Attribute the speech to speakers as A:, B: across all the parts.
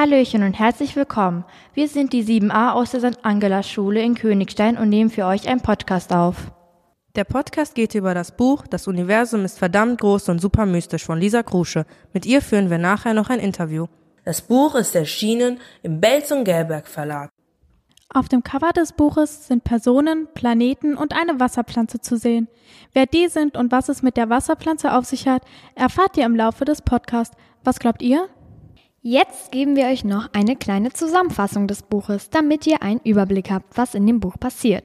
A: Hallöchen und herzlich willkommen. Wir sind die 7a aus der St. Angela Schule in Königstein und nehmen für euch einen Podcast auf.
B: Der Podcast geht über das Buch Das Universum ist verdammt groß und super mystisch von Lisa Krusche. Mit ihr führen wir nachher noch ein Interview.
C: Das Buch ist erschienen im Belz und Gelberg Verlag.
D: Auf dem Cover des Buches sind Personen, Planeten und eine Wasserpflanze zu sehen. Wer die sind und was es mit der Wasserpflanze auf sich hat, erfahrt ihr im Laufe des Podcasts. Was glaubt ihr?
E: Jetzt geben wir euch noch eine kleine Zusammenfassung des Buches, damit ihr einen Überblick habt, was in dem Buch passiert.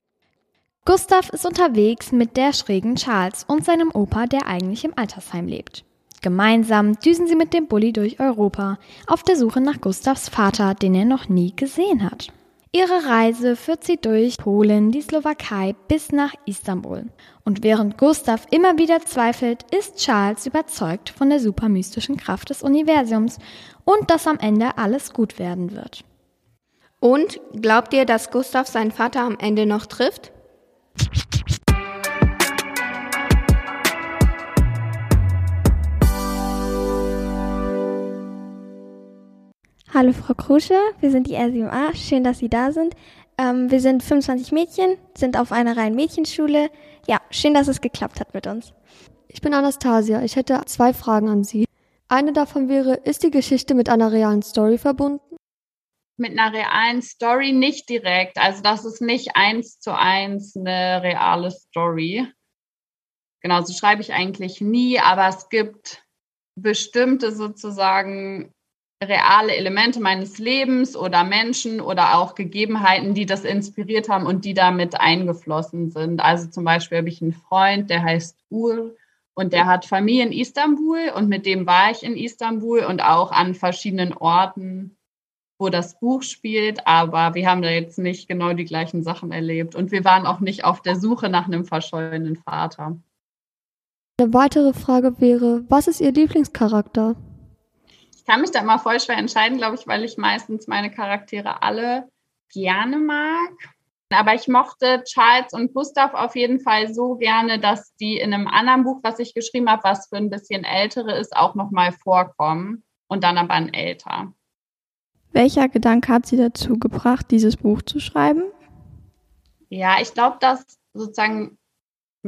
E: Gustav ist unterwegs mit der schrägen Charles und seinem Opa, der eigentlich im Altersheim lebt. Gemeinsam düsen sie mit dem Bulli durch Europa, auf der Suche nach Gustavs Vater, den er noch nie gesehen hat. Ihre Reise führt sie durch Polen, die Slowakei bis nach Istanbul. Und während Gustav immer wieder zweifelt, ist Charles überzeugt von der supermystischen Kraft des Universums und dass am Ende alles gut werden wird.
F: Und glaubt ihr, dass Gustav seinen Vater am Ende noch trifft?
G: Hallo Frau Krusche, wir sind die R7A. Schön, dass Sie da sind. Ähm, wir sind 25 Mädchen, sind auf einer reinen Mädchenschule. Ja, schön, dass es geklappt hat mit uns.
H: Ich bin Anastasia. Ich hätte zwei Fragen an Sie. Eine davon wäre, ist die Geschichte mit einer realen Story verbunden?
I: Mit einer realen Story nicht direkt. Also das ist nicht eins zu eins eine reale Story. Genau, so schreibe ich eigentlich nie, aber es gibt bestimmte sozusagen reale Elemente meines Lebens oder Menschen oder auch Gegebenheiten, die das inspiriert haben und die damit eingeflossen sind. Also zum Beispiel habe ich einen Freund, der heißt Ur und der hat Familie in Istanbul und mit dem war ich in Istanbul und auch an verschiedenen Orten, wo das Buch spielt. Aber wir haben da jetzt nicht genau die gleichen Sachen erlebt und wir waren auch nicht auf der Suche nach einem verschollenen Vater.
H: Eine weitere Frage wäre, was ist Ihr Lieblingscharakter?
I: Ich kann mich da immer voll schwer entscheiden, glaube ich, weil ich meistens meine Charaktere alle gerne mag. Aber ich mochte Charles und Gustav auf jeden Fall so gerne, dass die in einem anderen Buch, was ich geschrieben habe, was für ein bisschen ältere ist, auch nochmal vorkommen und dann aber ein älter.
G: Welcher Gedanke hat Sie dazu gebracht, dieses Buch zu schreiben?
I: Ja, ich glaube, dass sozusagen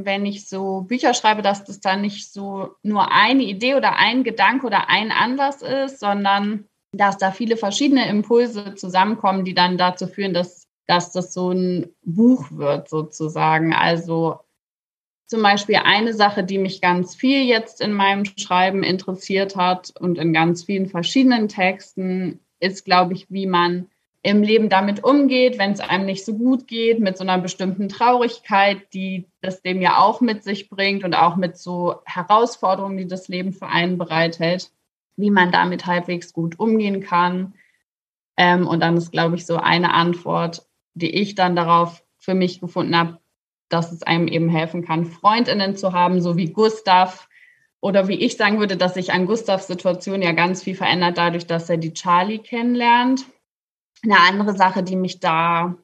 I: wenn ich so Bücher schreibe, dass das dann nicht so nur eine Idee oder ein Gedanke oder ein Anlass ist, sondern dass da viele verschiedene Impulse zusammenkommen, die dann dazu führen, dass, dass das so ein Buch wird sozusagen. Also zum Beispiel eine Sache, die mich ganz viel jetzt in meinem Schreiben interessiert hat und in ganz vielen verschiedenen Texten, ist, glaube ich, wie man im Leben damit umgeht, wenn es einem nicht so gut geht, mit so einer bestimmten Traurigkeit, die das Leben ja auch mit sich bringt und auch mit so Herausforderungen, die das Leben für einen bereithält, wie man damit halbwegs gut umgehen kann. Ähm, und dann ist, glaube ich, so eine Antwort, die ich dann darauf für mich gefunden habe, dass es einem eben helfen kann, Freundinnen zu haben, so wie Gustav. Oder wie ich sagen würde, dass sich an Gustavs Situation ja ganz viel verändert, dadurch, dass er die Charlie kennenlernt eine andere Sache, die mich da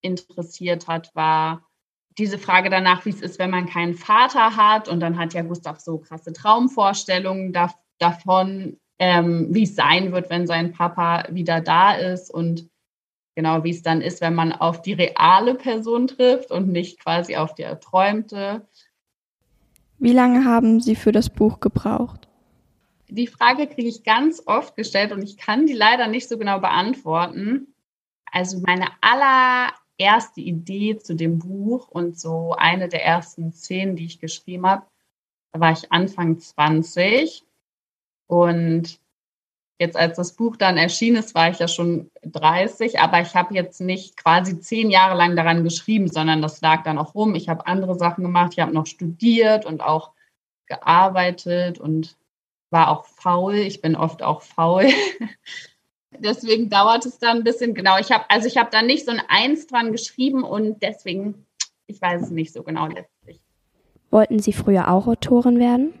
I: interessiert hat, war diese Frage danach, wie es ist, wenn man keinen Vater hat. Und dann hat ja Gustav so krasse Traumvorstellungen da, davon, ähm, wie es sein wird, wenn sein Papa wieder da ist und genau wie es dann ist, wenn man auf die reale Person trifft und nicht quasi auf die erträumte.
G: Wie lange haben Sie für das Buch gebraucht?
I: Die Frage kriege ich ganz oft gestellt und ich kann die leider nicht so genau beantworten. Also meine allererste Idee zu dem Buch und so eine der ersten Szenen, die ich geschrieben habe, da war ich Anfang 20 und jetzt als das Buch dann erschienen ist, war ich ja schon 30, aber ich habe jetzt nicht quasi zehn Jahre lang daran geschrieben, sondern das lag dann auch rum. Ich habe andere Sachen gemacht, ich habe noch studiert und auch gearbeitet und war auch faul. Ich bin oft auch faul. deswegen dauert es dann ein bisschen. Genau, ich habe also ich habe da nicht so ein Eins dran geschrieben und deswegen, ich weiß es nicht so genau letztlich.
G: Wollten Sie früher auch Autorin werden?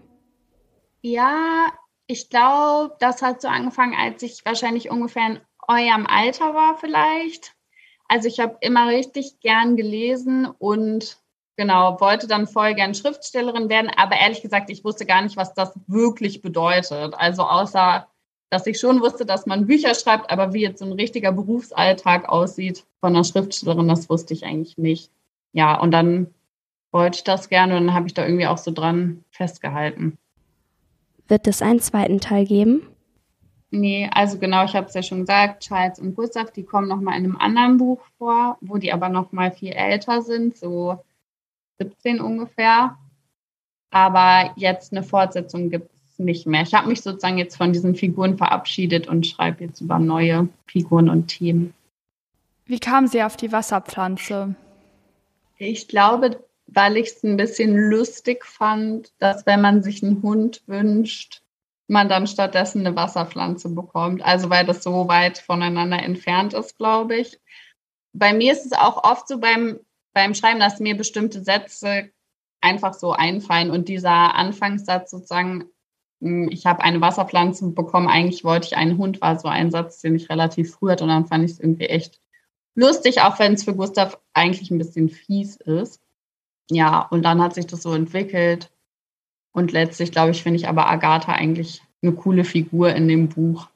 I: Ja, ich glaube, das hat so angefangen, als ich wahrscheinlich ungefähr in eurem Alter war vielleicht. Also ich habe immer richtig gern gelesen und Genau, wollte dann voll gern Schriftstellerin werden, aber ehrlich gesagt, ich wusste gar nicht, was das wirklich bedeutet. Also außer, dass ich schon wusste, dass man Bücher schreibt, aber wie jetzt so ein richtiger Berufsalltag aussieht von einer Schriftstellerin, das wusste ich eigentlich nicht. Ja, und dann wollte ich das gerne und dann habe ich da irgendwie auch so dran festgehalten.
J: Wird es einen zweiten Teil geben?
I: Nee, also genau, ich habe es ja schon gesagt, Charles und Gustav, die kommen nochmal in einem anderen Buch vor, wo die aber nochmal viel älter sind, so 17 ungefähr. Aber jetzt eine Fortsetzung gibt es nicht mehr. Ich habe mich sozusagen jetzt von diesen Figuren verabschiedet und schreibe jetzt über neue Figuren und Themen.
D: Wie kam sie auf die Wasserpflanze?
I: Ich glaube, weil ich es ein bisschen lustig fand, dass wenn man sich einen Hund wünscht, man dann stattdessen eine Wasserpflanze bekommt. Also weil das so weit voneinander entfernt ist, glaube ich. Bei mir ist es auch oft so beim, beim Schreiben, dass mir bestimmte Sätze einfach so einfallen und dieser Anfangssatz sozusagen, hm, ich habe eine Wasserpflanze bekommen, eigentlich wollte ich einen Hund, war so ein Satz, den ich relativ früh hatte und dann fand ich es irgendwie echt lustig, auch wenn es für Gustav eigentlich ein bisschen fies ist. Ja, und dann hat sich das so entwickelt. Und letztlich, glaube ich, finde ich aber Agatha eigentlich eine coole Figur in dem Buch.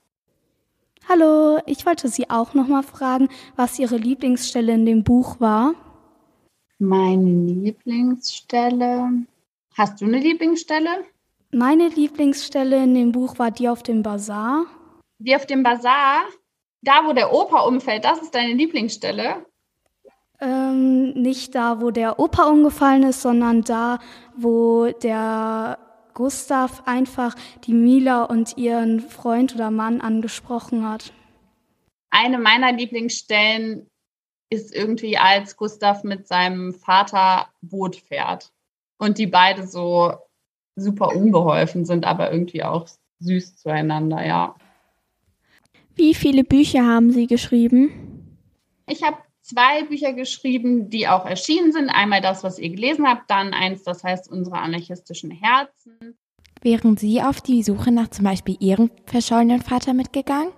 J: Hallo, ich wollte Sie auch noch mal fragen, was Ihre Lieblingsstelle in dem Buch war.
I: Meine Lieblingsstelle. Hast du eine Lieblingsstelle?
J: Meine Lieblingsstelle in dem Buch war die auf dem Bazar.
I: Die auf dem Bazar? Da, wo der Opa umfällt, das ist deine Lieblingsstelle?
J: Ähm, nicht da, wo der Opa umgefallen ist, sondern da, wo der Gustav einfach die Mila und ihren Freund oder Mann angesprochen hat.
I: Eine meiner Lieblingsstellen ist irgendwie, als Gustav mit seinem Vater Boot fährt und die beide so super unbeholfen sind, aber irgendwie auch süß zueinander, ja.
J: Wie viele Bücher haben Sie geschrieben?
I: Ich habe zwei Bücher geschrieben, die auch erschienen sind. Einmal das, was ihr gelesen habt, dann eins, das heißt Unsere anarchistischen Herzen.
A: Wären Sie auf die Suche nach zum Beispiel Ihrem verschollenen Vater mitgegangen?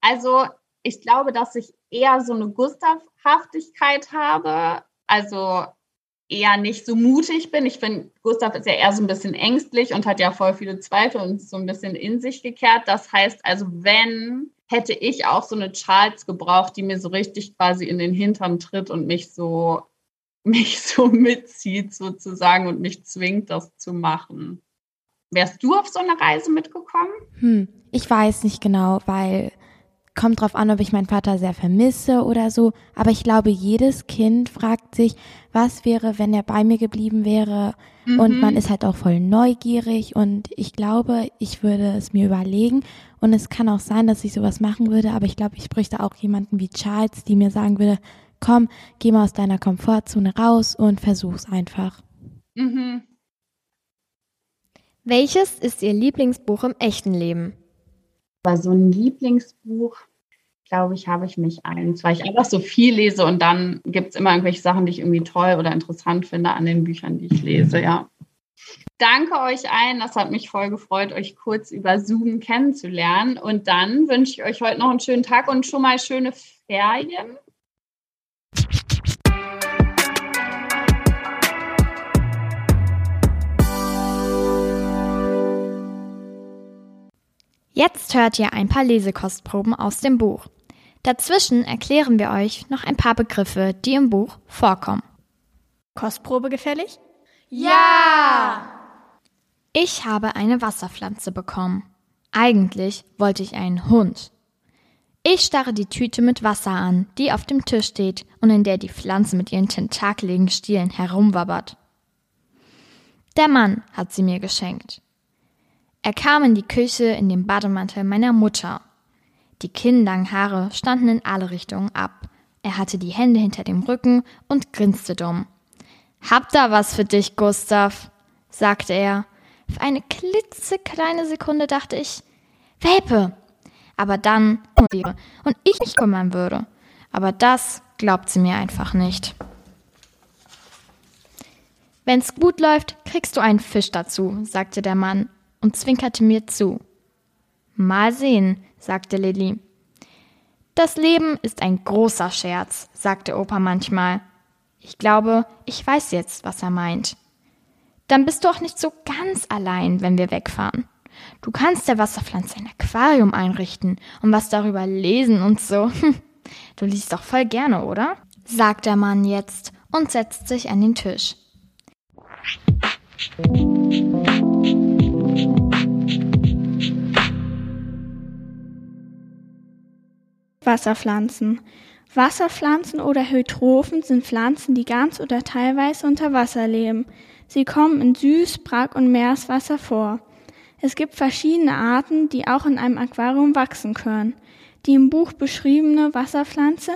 I: Also ich glaube, dass ich eher so eine Gustavhaftigkeit habe. Also eher nicht so mutig bin. Ich finde, Gustav ist ja eher so ein bisschen ängstlich und hat ja voll viele Zweifel und so ein bisschen in sich gekehrt. Das heißt also, wenn hätte ich auch so eine Charles gebraucht, die mir so richtig quasi in den Hintern tritt und mich so, mich so mitzieht sozusagen und mich zwingt, das zu machen. Wärst du auf so eine Reise mitgekommen?
A: Hm, ich weiß nicht genau, weil kommt drauf an, ob ich meinen Vater sehr vermisse oder so. Aber ich glaube, jedes Kind fragt sich, was wäre, wenn er bei mir geblieben wäre. Mhm. Und man ist halt auch voll neugierig. Und ich glaube, ich würde es mir überlegen. Und es kann auch sein, dass ich sowas machen würde, aber ich glaube, ich bräuchte auch jemanden wie Charles, die mir sagen würde, komm, geh mal aus deiner Komfortzone raus und versuch's einfach. Mhm.
E: Welches ist Ihr Lieblingsbuch im echten Leben?
I: Bei so ein Lieblingsbuch, glaube ich, habe ich nicht eins, weil ich einfach so viel lese und dann gibt es immer irgendwelche Sachen, die ich irgendwie toll oder interessant finde an den Büchern, die ich lese, ja danke euch allen. Das hat mich voll gefreut, euch kurz über Zoom kennenzulernen. Und dann wünsche ich euch heute noch einen schönen Tag und schon mal schöne Ferien.
E: Jetzt hört ihr ein paar Lesekostproben aus dem Buch. Dazwischen erklären wir euch noch ein paar Begriffe, die im Buch vorkommen.
J: Kostprobe gefällig?
D: Ja!
E: Ich habe eine Wasserpflanze bekommen. Eigentlich wollte ich einen Hund. Ich starre die Tüte mit Wasser an, die auf dem Tisch steht und in der die Pflanze mit ihren tentakeligen Stielen herumwabbert. Der Mann hat sie mir geschenkt. Er kam in die Küche in dem Bademantel meiner Mutter. Die kinnlangen Haare standen in alle Richtungen ab. Er hatte die Hände hinter dem Rücken und grinste dumm. Hab da was für dich, Gustav, sagte er für eine klitzekleine Sekunde dachte ich, Welpe. Aber dann und ich mich kümmern würde. Aber das glaubt sie mir einfach nicht. Wenn's gut läuft, kriegst du einen Fisch dazu, sagte der Mann und zwinkerte mir zu. Mal sehen, sagte Lilly. Das Leben ist ein großer Scherz, sagte Opa manchmal. Ich glaube, ich weiß jetzt, was er meint dann bist du auch nicht so ganz allein, wenn wir wegfahren. Du kannst der Wasserpflanze ein Aquarium einrichten und was darüber lesen und so. Du liest doch voll gerne, oder? sagt der Mann jetzt und setzt sich an den Tisch.
K: Wasserpflanzen. Wasserpflanzen oder Hydrophen sind Pflanzen, die ganz oder teilweise unter Wasser leben. Sie kommen in Süß-, Brach- und Meereswasser vor. Es gibt verschiedene Arten, die auch in einem Aquarium wachsen können. Die im Buch beschriebene Wasserpflanze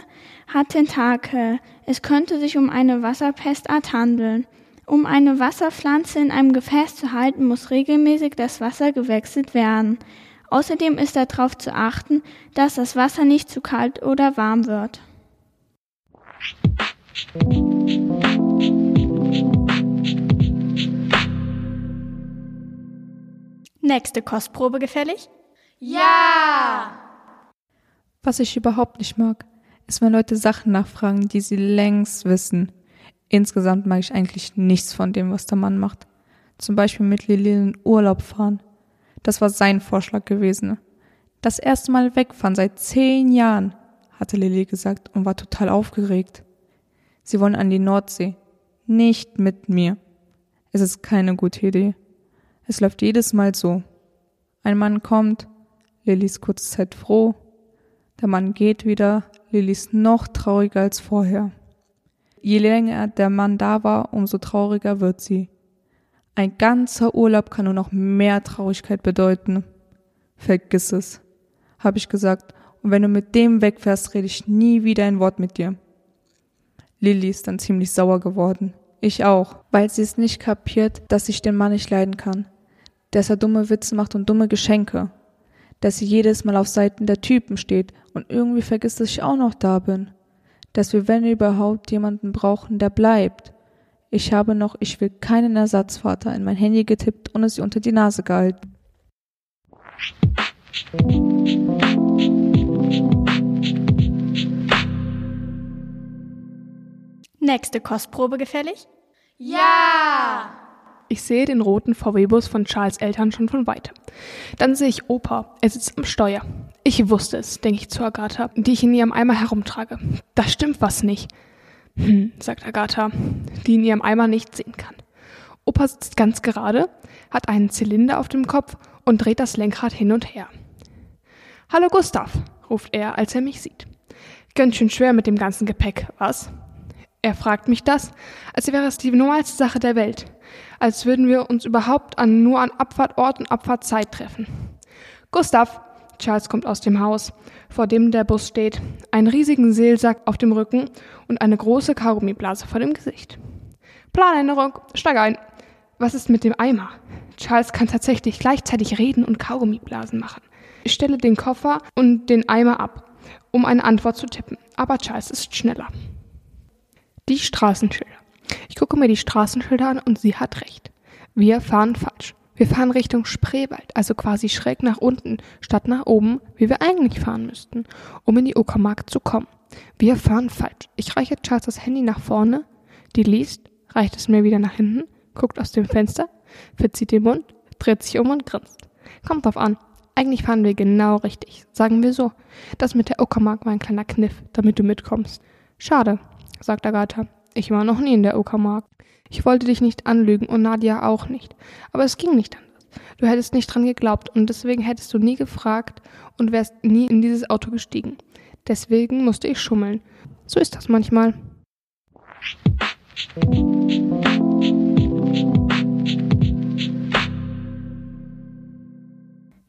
K: hat Tentakel. Es könnte sich um eine Wasserpestart handeln. Um eine Wasserpflanze in einem Gefäß zu halten, muss regelmäßig das Wasser gewechselt werden. Außerdem ist darauf zu achten, dass das Wasser nicht zu kalt oder warm wird. Nächste Kostprobe gefällig?
D: Ja! Was ich überhaupt nicht mag, ist, wenn Leute Sachen nachfragen, die sie längst wissen. Insgesamt mag ich eigentlich nichts von dem, was der Mann macht. Zum Beispiel mit Lili in Urlaub fahren. Das war sein Vorschlag gewesen. Das erste Mal wegfahren seit zehn Jahren, hatte Lili gesagt und war total aufgeregt. Sie wollen an die Nordsee. Nicht mit mir. Es ist keine gute Idee. Es läuft jedes Mal so. Ein Mann kommt, Lilly ist kurze Zeit froh, der Mann geht wieder, Lilly ist noch trauriger als vorher. Je länger der Mann da war, umso trauriger wird sie. Ein ganzer Urlaub kann nur noch mehr Traurigkeit bedeuten. Vergiss es, habe ich gesagt, und wenn du mit dem wegfährst, rede ich nie wieder ein Wort mit dir. Lilly ist dann ziemlich sauer geworden. Ich auch, weil sie es nicht kapiert, dass ich den Mann nicht leiden kann dass er dumme Witze macht und dumme Geschenke, dass sie jedes Mal auf Seiten der Typen steht und irgendwie vergisst, dass ich auch noch da bin, dass wir, wenn überhaupt, jemanden brauchen, der bleibt. Ich habe noch, ich will keinen Ersatzvater in mein Handy getippt und es ihr unter die Nase gehalten.
K: Nächste Kostprobe gefällig?
L: Ja! Ich sehe den roten VW-Bus von Charles Eltern schon von weitem. Dann sehe ich Opa. Er sitzt am Steuer. Ich wusste es, denke ich zu Agatha, die ich in ihrem Eimer herumtrage. Da stimmt was nicht. Hm, sagt Agatha, die in ihrem Eimer nicht sehen kann. Opa sitzt ganz gerade, hat einen Zylinder auf dem Kopf und dreht das Lenkrad hin und her. Hallo Gustav, ruft er, als er mich sieht. Ganz schön schwer mit dem ganzen Gepäck, was? Er fragt mich das, als wäre es die normalste Sache der Welt als würden wir uns überhaupt an, nur an Abfahrtort und Abfahrtzeit treffen. Gustav, Charles kommt aus dem Haus, vor dem der Bus steht, einen riesigen Seelsack auf dem Rücken und eine große Kaugummiblase vor dem Gesicht. Planänderung, steig ein. Was ist mit dem Eimer? Charles kann tatsächlich gleichzeitig reden und Kaugummiblasen machen. Ich stelle den Koffer und den Eimer ab, um eine Antwort zu tippen, aber Charles ist schneller. Die Straßenschilder. Ich gucke mir die Straßenschilder an und sie hat recht. Wir fahren falsch. Wir fahren Richtung Spreewald, also quasi schräg nach unten, statt nach oben, wie wir eigentlich fahren müssten, um in die Uckermark zu kommen. Wir fahren falsch. Ich reiche Charles das Handy nach vorne, die liest, reicht es mir wieder nach hinten, guckt aus dem Fenster, verzieht den Mund, dreht sich um und grinst. Kommt drauf an. Eigentlich fahren wir genau richtig. Sagen wir so. Das mit der Uckermark war ein kleiner Kniff, damit du mitkommst. Schade, sagt Agatha. Ich war noch nie in der Uckermark. Ich wollte dich nicht anlügen und Nadia auch nicht. Aber es ging nicht anders. Du hättest nicht dran geglaubt und deswegen hättest du nie gefragt und wärst nie in dieses Auto gestiegen. Deswegen musste ich schummeln. So ist das manchmal.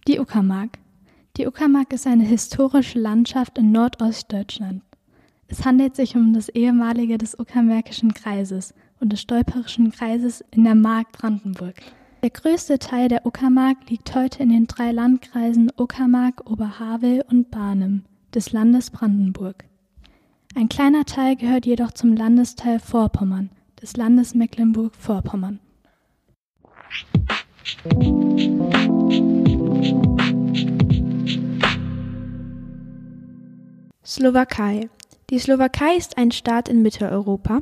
D: Die Uckermark. Die Uckermark ist eine historische Landschaft in Nordostdeutschland. Es handelt sich um das ehemalige des Uckermärkischen Kreises und des Stolperischen Kreises in der Mark Brandenburg. Der größte Teil der Uckermark liegt heute in den drei Landkreisen Uckermark, Oberhavel und Barnim des Landes Brandenburg. Ein kleiner Teil gehört jedoch zum Landesteil Vorpommern des Landes Mecklenburg-Vorpommern.
M: Slowakei die Slowakei ist ein Staat in Mitteleuropa,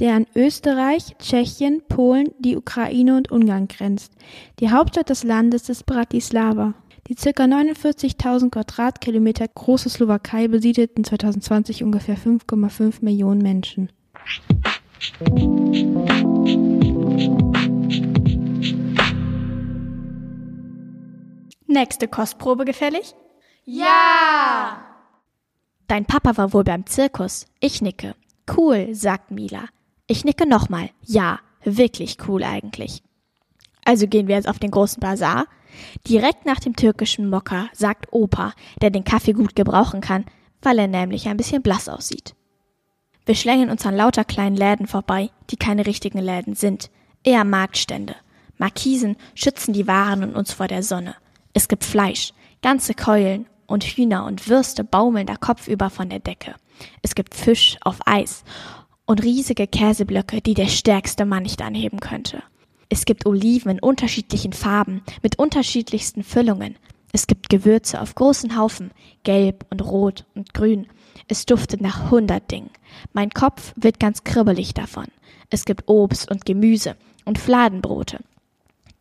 N: der an Österreich, Tschechien, Polen, die Ukraine und Ungarn grenzt. Die Hauptstadt des Landes ist Bratislava. Die ca. 49.000 Quadratkilometer große Slowakei besiedelten 2020 ungefähr 5,5 Millionen Menschen.
K: Nächste Kostprobe gefällig?
J: Ja! Dein Papa war wohl beim Zirkus. Ich nicke. Cool, sagt Mila. Ich nicke nochmal. Ja, wirklich cool eigentlich. Also gehen wir jetzt auf den großen Bazar. Direkt nach dem türkischen Mokka, sagt Opa, der den Kaffee gut gebrauchen kann, weil er nämlich ein bisschen blass aussieht. Wir schlängeln uns an lauter kleinen Läden vorbei, die keine richtigen Läden sind, eher Marktstände. Markisen schützen die Waren und uns vor der Sonne. Es gibt Fleisch, ganze Keulen und Hühner und Würste baumeln da kopfüber von der Decke. Es gibt Fisch auf Eis und riesige Käseblöcke, die der stärkste Mann nicht anheben könnte. Es gibt Oliven in unterschiedlichen Farben, mit unterschiedlichsten Füllungen. Es gibt Gewürze auf großen Haufen, gelb und rot und grün. Es duftet nach hundert Dingen. Mein Kopf wird ganz kribbelig davon. Es gibt Obst und Gemüse und Fladenbrote.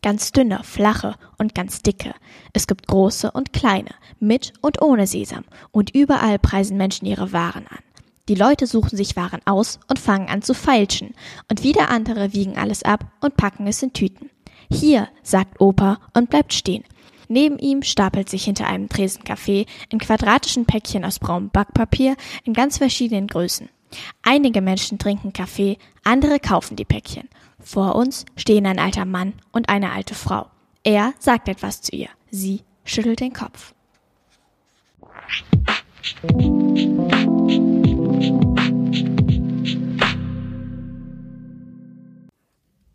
J: Ganz dünne, flache und ganz dicke. Es gibt große und kleine, mit und ohne Sesam. Und überall preisen Menschen ihre Waren an. Die Leute suchen sich Waren aus und fangen an zu feilschen, und wieder andere wiegen alles ab und packen es in Tüten. Hier, sagt Opa und bleibt stehen. Neben ihm stapelt sich hinter einem Tresen Kaffee in quadratischen Päckchen aus braunem Backpapier in ganz verschiedenen Größen. Einige Menschen trinken Kaffee, andere kaufen die Päckchen. Vor uns stehen ein alter Mann und eine alte Frau. Er sagt etwas zu ihr. Sie schüttelt den Kopf.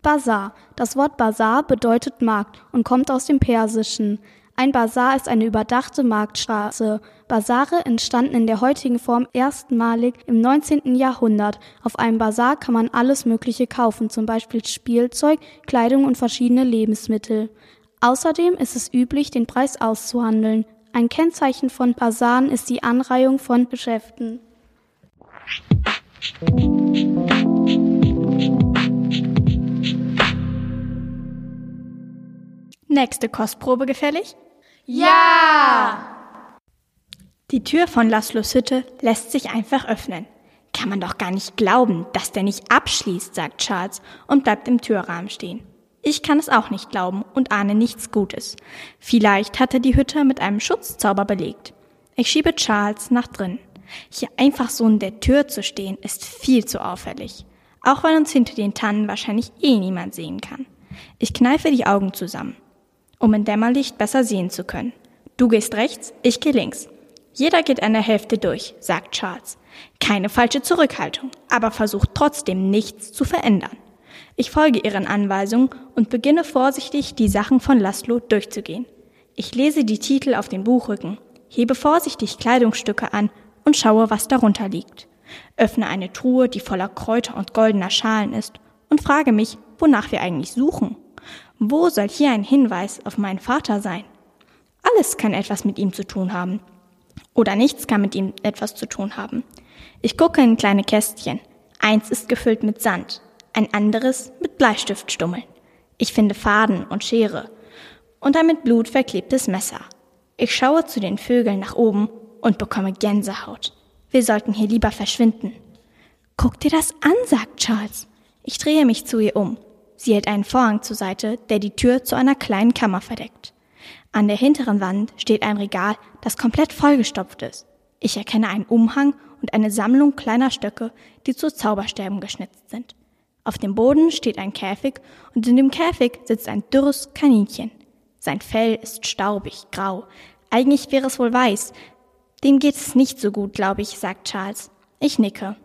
K: Bazar. Das Wort Bazar bedeutet Markt und kommt aus dem Persischen. Ein Bazar ist eine überdachte Marktstraße. Bazare entstanden in der heutigen Form erstmalig im 19. Jahrhundert. Auf einem Bazar kann man alles Mögliche kaufen, zum Beispiel Spielzeug, Kleidung und verschiedene Lebensmittel. Außerdem ist es üblich, den Preis auszuhandeln. Ein Kennzeichen von Basaren ist die Anreihung von Geschäften. Nächste Kostprobe gefällig?
N: Ja!
K: Die Tür von Laszlos Hütte lässt sich einfach öffnen. Kann man doch gar nicht glauben, dass der nicht abschließt, sagt Charles und bleibt im Türrahmen stehen. Ich kann es auch nicht glauben und ahne nichts Gutes. Vielleicht hat er die Hütte mit einem Schutzzauber belegt. Ich schiebe Charles nach drin. Hier einfach so in der Tür zu stehen, ist viel zu auffällig. Auch weil uns hinter den Tannen wahrscheinlich eh niemand sehen kann. Ich kneife die Augen zusammen um in Dämmerlicht besser sehen zu können. Du gehst rechts, ich gehe links. Jeder geht der Hälfte durch, sagt Charles. Keine falsche Zurückhaltung, aber versucht trotzdem nichts zu verändern. Ich folge ihren Anweisungen und beginne vorsichtig, die Sachen von Laszlo durchzugehen. Ich lese die Titel auf den Buchrücken, hebe vorsichtig Kleidungsstücke an und schaue, was darunter liegt. Öffne eine Truhe, die voller Kräuter und goldener Schalen ist, und frage mich, wonach wir eigentlich suchen. Wo soll hier ein Hinweis auf meinen Vater sein? Alles kann etwas mit ihm zu tun haben. Oder nichts kann mit ihm etwas zu tun haben. Ich gucke in kleine Kästchen. Eins ist gefüllt mit Sand, ein anderes mit Bleistiftstummeln. Ich finde Faden und Schere und ein mit Blut verklebtes Messer. Ich schaue zu den Vögeln nach oben und bekomme Gänsehaut. Wir sollten hier lieber verschwinden. Guck dir das an, sagt Charles. Ich drehe mich zu ihr um. Sie hält einen Vorhang zur Seite, der die Tür zu einer kleinen Kammer verdeckt. An der hinteren Wand steht ein Regal, das komplett vollgestopft ist. Ich erkenne einen Umhang und eine Sammlung kleiner Stöcke, die zu Zaubersterben geschnitzt sind. Auf dem Boden steht ein Käfig und in dem Käfig sitzt ein dürres Kaninchen. Sein Fell ist staubig, grau. Eigentlich wäre es wohl weiß. Dem geht es nicht so gut, glaube ich, sagt Charles. Ich nicke.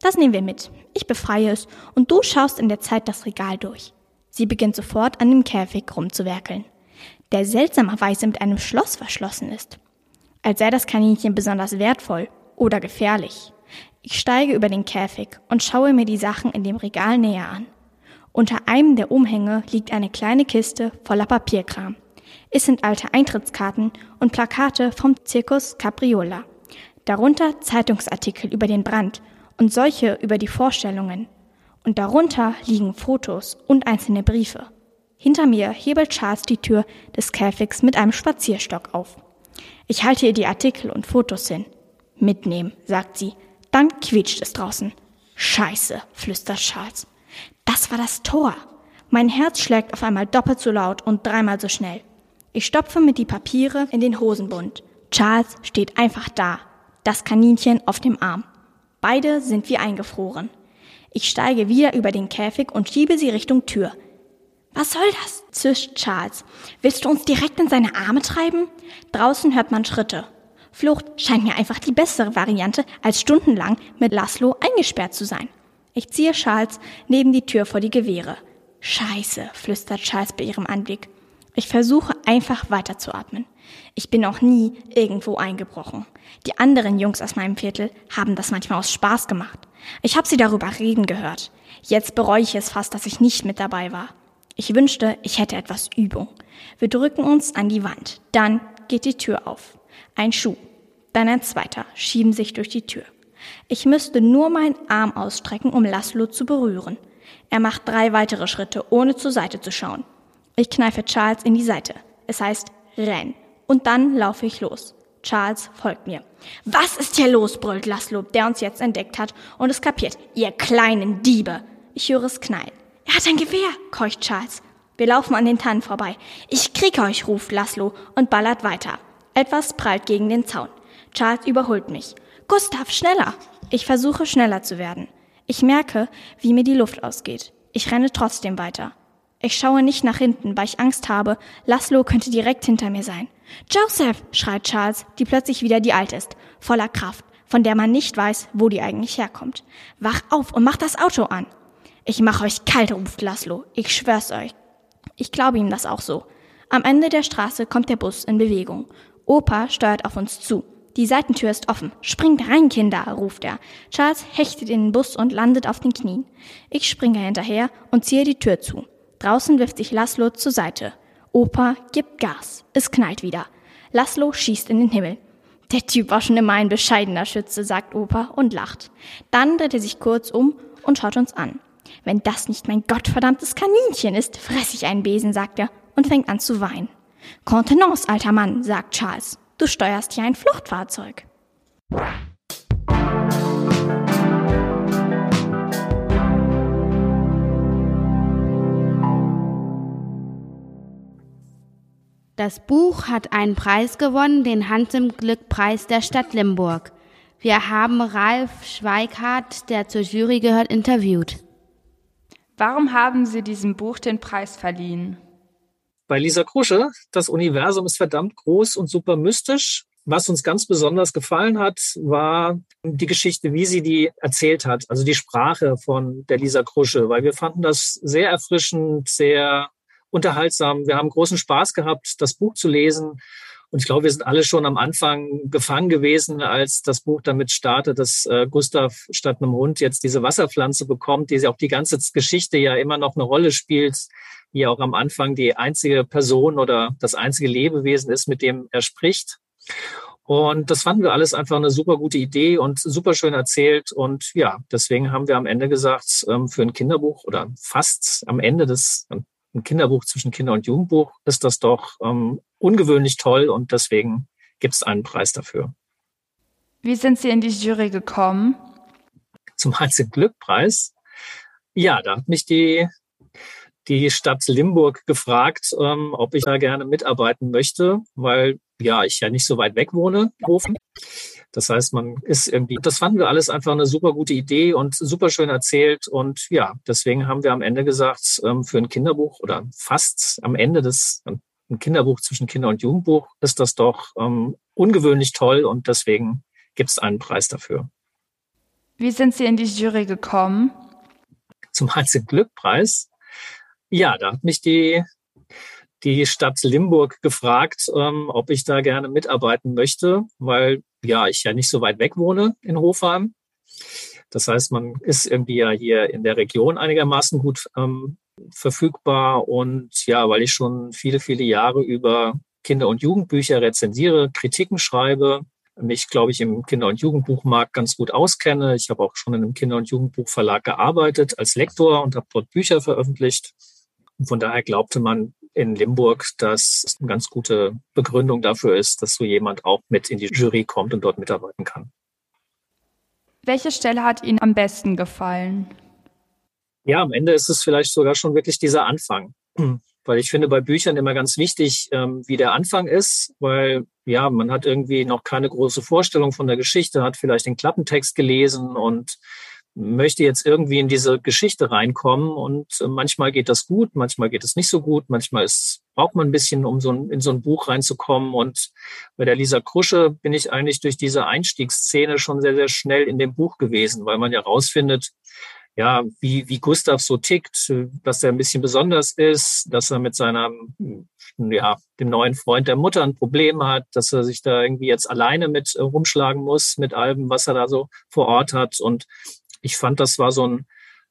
K: Das nehmen wir mit. Ich befreie es und du schaust in der Zeit das Regal durch. Sie beginnt sofort an dem Käfig rumzuwerkeln, der seltsamerweise mit einem Schloss verschlossen ist. Als sei das Kaninchen besonders wertvoll oder gefährlich. Ich steige über den Käfig und schaue mir die Sachen in dem Regal näher an. Unter einem der Umhänge liegt eine kleine Kiste voller Papierkram. Es sind alte Eintrittskarten und Plakate vom Zirkus Capriola. Darunter Zeitungsartikel über den Brand und solche über die Vorstellungen. Und darunter liegen Fotos und einzelne Briefe. Hinter mir hebelt Charles die Tür des Käfigs mit einem Spazierstock auf. Ich halte ihr die Artikel und Fotos hin. Mitnehmen, sagt sie. Dann quietscht es draußen. Scheiße, flüstert Charles. Das war das Tor. Mein Herz schlägt auf einmal doppelt so laut und dreimal so schnell. Ich stopfe mit die Papiere in den Hosenbund. Charles steht einfach da, das Kaninchen auf dem Arm. Beide sind wie eingefroren. Ich steige wieder über den Käfig und schiebe sie Richtung Tür. Was soll das? zischt Charles. Willst du uns direkt in seine Arme treiben? Draußen hört man Schritte. Flucht scheint mir einfach die bessere Variante, als stundenlang mit Laszlo eingesperrt zu sein. Ich ziehe Charles neben die Tür vor die Gewehre. Scheiße, flüstert Charles bei ihrem Anblick. Ich versuche einfach weiterzuatmen. Ich bin noch nie irgendwo eingebrochen. Die anderen Jungs aus meinem Viertel haben das manchmal aus Spaß gemacht. Ich habe sie darüber reden gehört. Jetzt bereue ich es fast, dass ich nicht mit dabei war. Ich wünschte, ich hätte etwas Übung. Wir drücken uns an die Wand. Dann geht die Tür auf. Ein Schuh, dann ein zweiter, schieben sich durch die Tür. Ich müsste nur meinen Arm ausstrecken, um Laszlo zu berühren. Er macht drei weitere Schritte, ohne zur Seite zu schauen. Ich kneife Charles in die Seite. Es heißt renn. Und dann laufe ich los. Charles folgt mir. Was ist hier los? brüllt Laszlo, der uns jetzt entdeckt hat und es kapiert. Ihr kleinen Diebe. Ich höre es knallen. Er hat ein Gewehr, keucht Charles. Wir laufen an den Tannen vorbei. Ich krieg euch, ruft Laszlo und ballert weiter. Etwas prallt gegen den Zaun. Charles überholt mich. Gustav, schneller! Ich versuche schneller zu werden. Ich merke, wie mir die Luft ausgeht. Ich renne trotzdem weiter. Ich schaue nicht nach hinten, weil ich Angst habe, Laszlo könnte direkt hinter mir sein. Joseph, schreit Charles, die plötzlich wieder die Alte ist, voller Kraft, von der man nicht weiß, wo die eigentlich herkommt. Wach auf und mach das Auto an. Ich mach euch kalt, ruft Laszlo. Ich schwör's euch. Ich glaube ihm das auch so. Am Ende der Straße kommt der Bus in Bewegung. Opa steuert auf uns zu. Die Seitentür ist offen. Springt rein, Kinder, ruft er. Charles hechtet in den Bus und landet auf den Knien. Ich springe hinterher und ziehe die Tür zu. Draußen wirft sich Laszlo zur Seite. Opa gibt Gas. Es knallt wieder. Laszlo schießt in den Himmel. Der Typ war schon immer ein bescheidener Schütze, sagt Opa und lacht. Dann dreht er sich kurz um und schaut uns an. Wenn das nicht mein gottverdammtes Kaninchen ist, fress ich einen Besen, sagt er und fängt an zu weinen. Contenance, alter Mann, sagt Charles. Du steuerst hier ein Fluchtfahrzeug.
M: Das Buch hat einen Preis gewonnen, den Hans im Glück Preis der Stadt Limburg. Wir haben Ralf Schweikart, der zur Jury gehört, interviewt.
O: Warum haben Sie diesem Buch den Preis verliehen?
P: Bei Lisa Krusche, das Universum ist verdammt groß und super mystisch. Was uns ganz besonders gefallen hat, war die Geschichte, wie sie die erzählt hat, also die Sprache von der Lisa Krusche, weil wir fanden das sehr erfrischend, sehr unterhaltsam. Wir haben großen Spaß gehabt, das Buch zu lesen. Und ich glaube, wir sind alle schon am Anfang gefangen gewesen, als das Buch damit startet, dass äh, Gustav statt einem Hund jetzt diese Wasserpflanze bekommt, die auch die ganze Geschichte ja immer noch eine Rolle spielt, die auch am Anfang die einzige Person oder das einzige Lebewesen ist, mit dem er spricht. Und das fanden wir alles einfach eine super gute Idee und super schön erzählt. Und ja, deswegen haben wir am Ende gesagt, ähm, für ein Kinderbuch oder fast am Ende des ein Kinderbuch zwischen Kinder- und Jugendbuch, ist das doch ähm, ungewöhnlich toll und deswegen gibt es einen Preis dafür.
O: Wie sind Sie in die Jury gekommen?
P: Zum Heinz Glück Preis. Ja, da hat mich die, die Stadt Limburg gefragt, ähm, ob ich da gerne mitarbeiten möchte, weil ja, ich ja nicht so weit weg wohne. Das heißt, man ist irgendwie, das fanden wir alles einfach eine super gute Idee und super schön erzählt. Und ja, deswegen haben wir am Ende gesagt, ähm, für ein Kinderbuch oder fast am Ende des, ein Kinderbuch zwischen Kinder- und Jugendbuch, ist das doch ähm, ungewöhnlich toll und deswegen gibt es einen Preis dafür.
O: Wie sind Sie in die Jury gekommen?
P: Zum Heinz Glück Preis. Ja, da hat mich die die Stadt Limburg gefragt, ähm, ob ich da gerne mitarbeiten möchte, weil ja ich ja nicht so weit weg wohne in Hofheim. Das heißt, man ist irgendwie ja hier in der Region einigermaßen gut ähm, verfügbar und ja, weil ich schon viele, viele Jahre über Kinder- und Jugendbücher rezensiere, Kritiken schreibe, mich, glaube ich, im Kinder- und Jugendbuchmarkt ganz gut auskenne. Ich habe auch schon in einem Kinder- und Jugendbuchverlag gearbeitet als Lektor und habe dort Bücher veröffentlicht. Und von daher glaubte man in Limburg, dass es eine ganz gute Begründung dafür ist, dass so jemand auch mit in die Jury kommt und dort mitarbeiten kann.
O: Welche Stelle hat Ihnen am besten gefallen?
P: Ja, am Ende ist es vielleicht sogar schon wirklich dieser Anfang. Weil ich finde bei Büchern immer ganz wichtig, ähm, wie der Anfang ist, weil ja, man hat irgendwie noch keine große Vorstellung von der Geschichte, hat vielleicht den Klappentext gelesen und möchte jetzt irgendwie in diese Geschichte reinkommen und äh, manchmal geht das gut, manchmal geht es nicht so gut, manchmal ist, braucht man ein bisschen, um so ein, in so ein Buch reinzukommen und bei der Lisa Krusche bin ich eigentlich durch diese Einstiegsszene schon sehr, sehr schnell in dem Buch gewesen, weil man ja rausfindet, ja, wie, wie Gustav so tickt, dass er ein bisschen besonders ist, dass er mit seiner, ja, dem neuen Freund der Mutter ein Problem hat, dass er sich da irgendwie jetzt alleine mit äh, rumschlagen muss, mit allem, was er da so vor Ort hat. Und ich fand, das war so ein,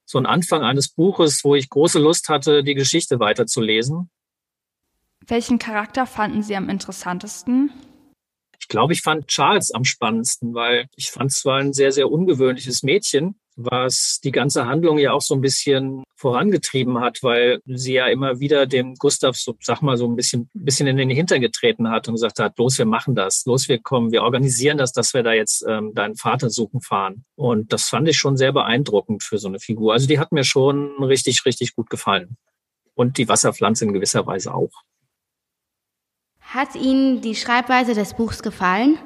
P: so ein Anfang eines Buches, wo ich große Lust hatte, die Geschichte weiterzulesen.
O: Welchen Charakter fanden Sie am interessantesten?
P: Ich glaube, ich fand Charles am spannendsten, weil ich fand es zwar ein sehr, sehr ungewöhnliches Mädchen, was die ganze Handlung ja auch so ein bisschen vorangetrieben hat, weil sie ja immer wieder dem Gustav, so, sag mal, so ein bisschen, bisschen in den Hintern getreten hat und gesagt hat, los, wir machen das, los, wir kommen, wir organisieren das, dass wir da jetzt ähm, deinen Vater suchen fahren. Und das fand ich schon sehr beeindruckend für so eine Figur. Also die hat mir schon richtig, richtig gut gefallen. Und die Wasserpflanze in gewisser Weise auch.
M: Hat Ihnen die Schreibweise des Buchs gefallen?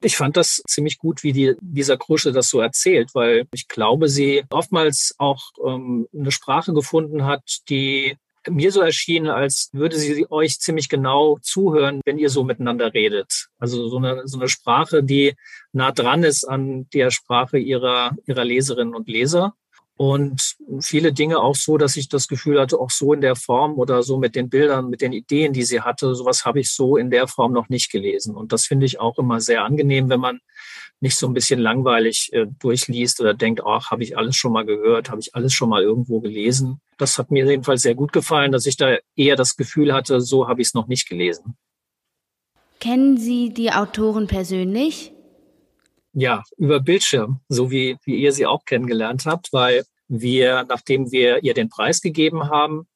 P: Ich fand das ziemlich gut, wie die, dieser Krusche das so erzählt, weil ich glaube, sie oftmals auch ähm, eine Sprache gefunden hat, die mir so erschien, als würde sie euch ziemlich genau zuhören, wenn ihr so miteinander redet. Also so eine, so eine Sprache, die nah dran ist an der Sprache ihrer, ihrer Leserinnen und Leser und viele Dinge auch so, dass ich das Gefühl hatte, auch so in der Form oder so mit den Bildern, mit den Ideen, die sie hatte, sowas habe ich so in der Form noch nicht gelesen. Und das finde ich auch immer sehr angenehm, wenn man nicht so ein bisschen langweilig äh, durchliest oder denkt, ach, habe ich alles schon mal gehört, habe ich alles schon mal irgendwo gelesen. Das hat mir jedenfalls sehr gut gefallen, dass ich da eher das Gefühl hatte, so habe ich es noch nicht gelesen.
M: Kennen Sie die Autoren persönlich?
P: Ja, über Bildschirm, so wie, wie ihr sie auch kennengelernt habt, weil wir, nachdem wir ihr den Preis gegeben haben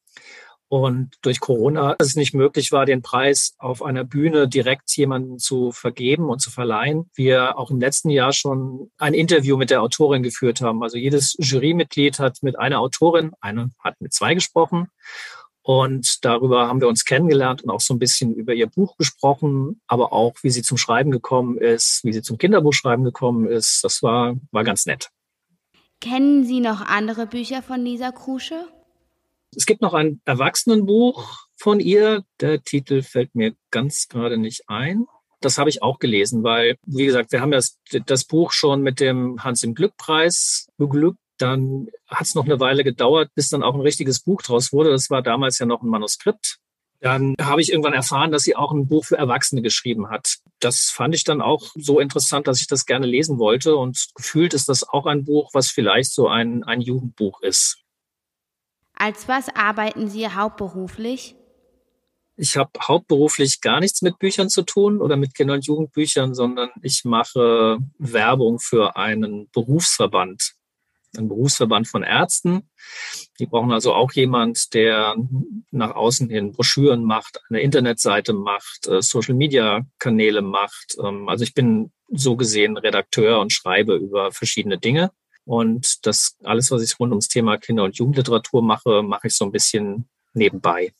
P: und durch Corona es nicht möglich war, den Preis auf einer Bühne direkt jemanden zu vergeben und zu verleihen, wir auch im letzten Jahr schon ein Interview mit der Autorin geführt haben. Also jedes Jurymitglied hat mit einer Autorin, eine hat mit zwei gesprochen und darüber haben wir uns kennengelernt und auch so ein bisschen über ihr Buch gesprochen, aber auch, wie sie zum Schreiben gekommen ist, wie sie zum Kinderbuchschreiben gekommen ist. Das war, war ganz nett.
M: Kennen Sie noch andere Bücher von Lisa Krusche?
P: Es gibt noch ein Erwachsenenbuch von ihr. Der Titel fällt mir ganz gerade nicht ein. Das habe ich auch gelesen, weil, wie gesagt, wir haben das, das Buch schon mit dem Hans im Glück-Preis beglückt dann hat es noch eine Weile gedauert, bis dann auch ein richtiges Buch draus wurde. Das war damals ja noch ein Manuskript. Dann habe ich irgendwann erfahren, dass sie auch ein Buch für Erwachsene geschrieben hat. Das fand ich dann auch so interessant, dass ich das gerne lesen wollte. Und gefühlt ist das auch ein Buch, was vielleicht so ein, ein Jugendbuch ist.
M: Als was arbeiten Sie hauptberuflich?
P: Ich habe hauptberuflich gar nichts mit Büchern zu tun oder mit Kinder- und Jugendbüchern, sondern ich mache Werbung für einen Berufsverband ein Berufsverband von Ärzten. Die brauchen also auch jemand, der nach außen hin Broschüren macht, eine Internetseite macht, äh, Social-Media-Kanäle macht. Ähm, also ich bin so gesehen Redakteur und schreibe über verschiedene Dinge. Und das alles, was ich rund ums Thema Kinder- und Jugendliteratur mache, mache ich so ein bisschen nebenbei.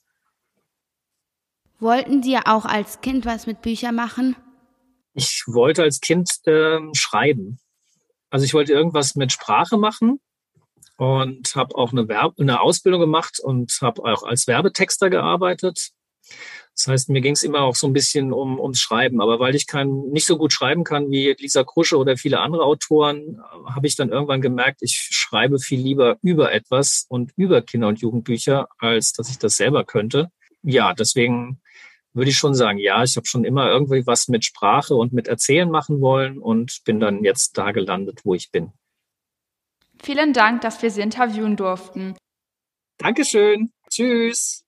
M: Wollten Sie auch als Kind was mit Büchern machen?
P: Ich wollte als Kind äh, schreiben. Also ich wollte irgendwas mit Sprache machen und habe auch eine, Werbe, eine Ausbildung gemacht und habe auch als Werbetexter gearbeitet. Das heißt, mir ging es immer auch so ein bisschen um, ums Schreiben. Aber weil ich kein, nicht so gut schreiben kann wie Lisa Krusche oder viele andere Autoren, habe ich dann irgendwann gemerkt, ich schreibe viel lieber über etwas und über Kinder- und Jugendbücher, als dass ich das selber könnte. Ja, deswegen würde ich schon sagen, ja, ich habe schon immer irgendwie was mit Sprache und mit Erzählen machen wollen und bin dann jetzt da gelandet, wo ich bin.
O: Vielen Dank, dass wir Sie interviewen durften.
P: Dankeschön. Tschüss.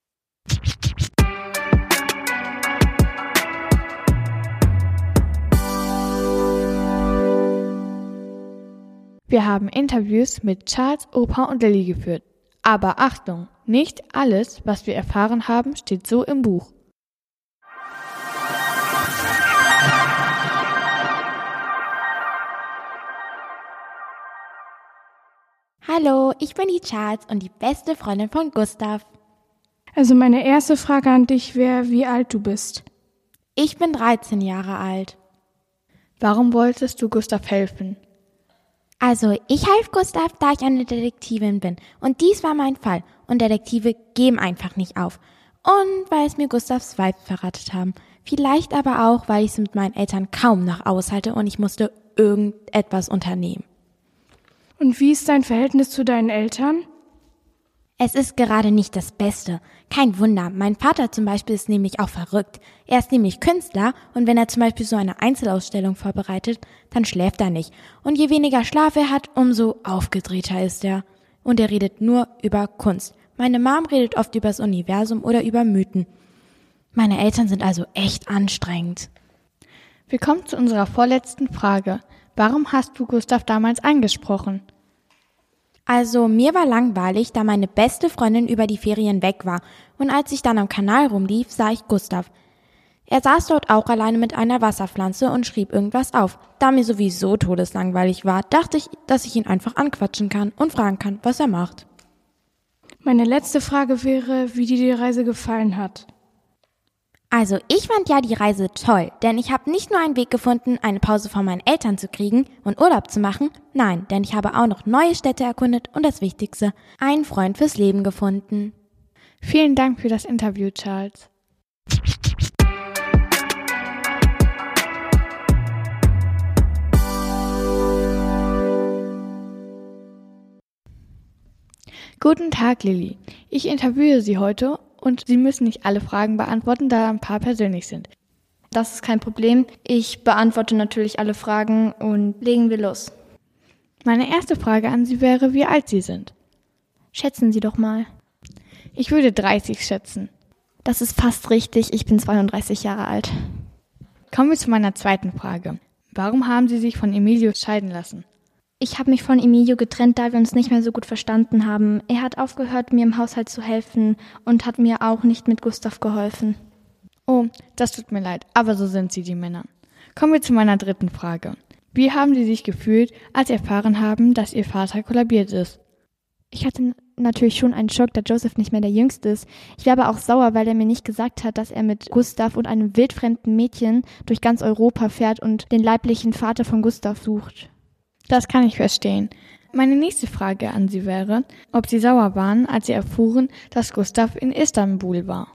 Q: Wir haben Interviews mit Charles, Opa und Lilly geführt. Aber Achtung, nicht alles, was wir erfahren haben, steht so im Buch.
A: Hallo, ich bin die Charles und die beste Freundin von Gustav.
R: Also meine erste Frage an dich wäre, wie alt du bist.
A: Ich bin 13 Jahre alt.
Q: Warum wolltest du Gustav helfen?
A: Also, ich half Gustav, da ich eine Detektivin bin. Und dies war mein Fall. Und Detektive geben einfach nicht auf. Und weil es mir Gustavs Weib verratet haben. Vielleicht aber auch, weil ich es mit meinen Eltern kaum noch aushalte und ich musste irgendetwas unternehmen.
R: Und wie ist dein Verhältnis zu deinen Eltern?
A: Es ist gerade nicht das Beste. Kein Wunder. Mein Vater zum Beispiel ist nämlich auch verrückt. Er ist nämlich Künstler und wenn er zum Beispiel so eine Einzelausstellung vorbereitet, dann schläft er nicht. Und je weniger Schlaf er hat, umso aufgedrehter ist er. Und er redet nur über Kunst. Meine Mom redet oft übers Universum oder über Mythen. Meine Eltern sind also echt anstrengend.
Q: Wir kommen zu unserer vorletzten Frage. Warum hast du Gustav damals angesprochen?
A: Also mir war langweilig, da meine beste Freundin über die Ferien weg war, und als ich dann am Kanal rumlief, sah ich Gustav. Er saß dort auch alleine mit einer Wasserpflanze und schrieb irgendwas auf. Da mir sowieso todeslangweilig war, dachte ich, dass ich ihn einfach anquatschen kann und fragen kann, was er macht.
R: Meine letzte Frage wäre, wie dir die Reise gefallen hat.
A: Also ich fand ja die Reise toll, denn ich habe nicht nur einen Weg gefunden, eine Pause von meinen Eltern zu kriegen und Urlaub zu machen, nein, denn ich habe auch noch neue Städte erkundet und das Wichtigste, einen Freund fürs Leben gefunden.
Q: Vielen Dank für das Interview, Charles. Guten Tag, Lilly. Ich interviewe Sie heute und Sie müssen nicht alle Fragen beantworten, da ein paar persönlich sind.
S: Das ist kein Problem. Ich beantworte natürlich alle Fragen und legen wir los.
Q: Meine erste Frage an Sie wäre, wie alt Sie sind.
S: Schätzen Sie doch mal.
Q: Ich würde 30 schätzen.
S: Das ist fast richtig. Ich bin 32 Jahre alt.
Q: Kommen wir zu meiner zweiten Frage. Warum haben Sie sich von Emilio scheiden lassen?
S: Ich habe mich von Emilio getrennt, da wir uns nicht mehr so gut verstanden haben. Er hat aufgehört, mir im Haushalt zu helfen und hat mir auch nicht mit Gustav geholfen.
Q: Oh, das tut mir leid, aber so sind sie, die Männer. Kommen wir zu meiner dritten Frage. Wie haben Sie sich gefühlt, als Sie erfahren haben, dass Ihr Vater kollabiert ist?
S: Ich hatte natürlich schon einen Schock, da Joseph nicht mehr der Jüngste ist. Ich war aber auch sauer, weil er mir nicht gesagt hat, dass er mit Gustav und einem wildfremden Mädchen durch ganz Europa fährt und den leiblichen Vater von Gustav sucht.
Q: Das kann ich verstehen. Meine nächste Frage an Sie wäre, ob Sie sauer waren, als Sie erfuhren, dass Gustav in Istanbul war.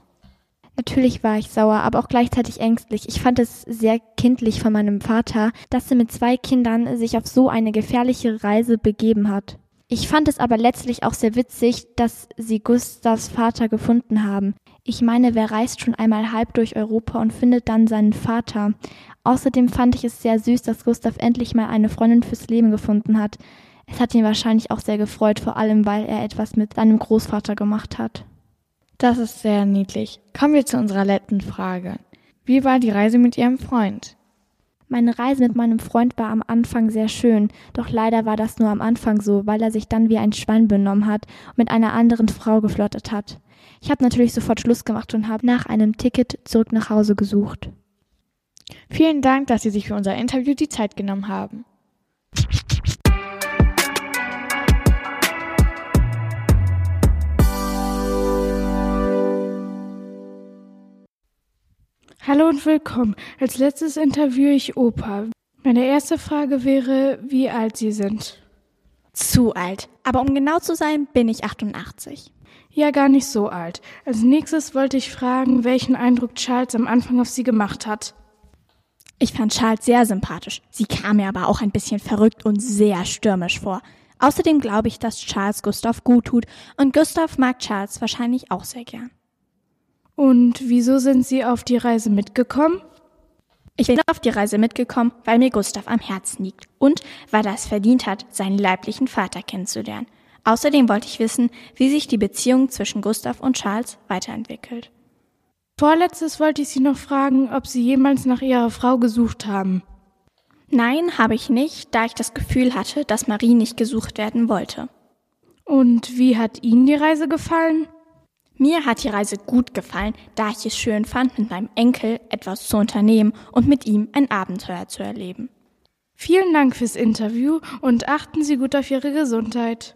S: Natürlich war ich sauer, aber auch gleichzeitig ängstlich. Ich fand es sehr kindlich von meinem Vater, dass er mit zwei Kindern sich auf so eine gefährliche Reise begeben hat. Ich fand es aber letztlich auch sehr witzig, dass sie Gustavs Vater gefunden haben. Ich meine, wer reist schon einmal halb durch Europa und findet dann seinen Vater? Außerdem fand ich es sehr süß, dass Gustav endlich mal eine Freundin fürs Leben gefunden hat. Es hat ihn wahrscheinlich auch sehr gefreut, vor allem weil er etwas mit seinem Großvater gemacht hat.
Q: Das ist sehr niedlich. Kommen wir zu unserer letzten Frage. Wie war die Reise mit Ihrem Freund?
S: Meine Reise mit meinem Freund war am Anfang sehr schön, doch leider war das nur am Anfang so, weil er sich dann wie ein Schwein benommen hat und mit einer anderen Frau geflirtet hat. Ich habe natürlich sofort Schluss gemacht und habe nach einem Ticket zurück nach Hause gesucht.
Q: Vielen Dank, dass Sie sich für unser Interview die Zeit genommen haben.
R: Hallo und willkommen. Als letztes interviewe ich Opa. Meine erste Frage wäre, wie alt Sie sind.
K: Zu alt. Aber um genau zu sein, bin ich 88.
R: Ja, gar nicht so alt. Als nächstes wollte ich fragen, welchen Eindruck Charles am Anfang auf Sie gemacht hat.
K: Ich fand Charles sehr sympathisch. Sie kam mir aber auch ein bisschen verrückt und sehr stürmisch vor. Außerdem glaube ich, dass Charles Gustav gut tut und Gustav mag Charles wahrscheinlich auch sehr gern.
R: Und wieso sind Sie auf die Reise mitgekommen?
K: Ich bin auf die Reise mitgekommen, weil mir Gustav am Herzen liegt und weil er es verdient hat, seinen leiblichen Vater kennenzulernen. Außerdem wollte ich wissen, wie sich die Beziehung zwischen Gustav und Charles weiterentwickelt.
R: Vorletztes wollte ich Sie noch fragen, ob Sie jemals nach Ihrer Frau gesucht haben.
K: Nein, habe ich nicht, da ich das Gefühl hatte, dass Marie nicht gesucht werden wollte.
R: Und wie hat Ihnen die Reise gefallen?
K: Mir hat die Reise gut gefallen, da ich es schön fand, mit meinem Enkel etwas zu unternehmen und mit ihm ein Abenteuer zu erleben.
R: Vielen Dank fürs Interview und achten Sie gut auf Ihre Gesundheit.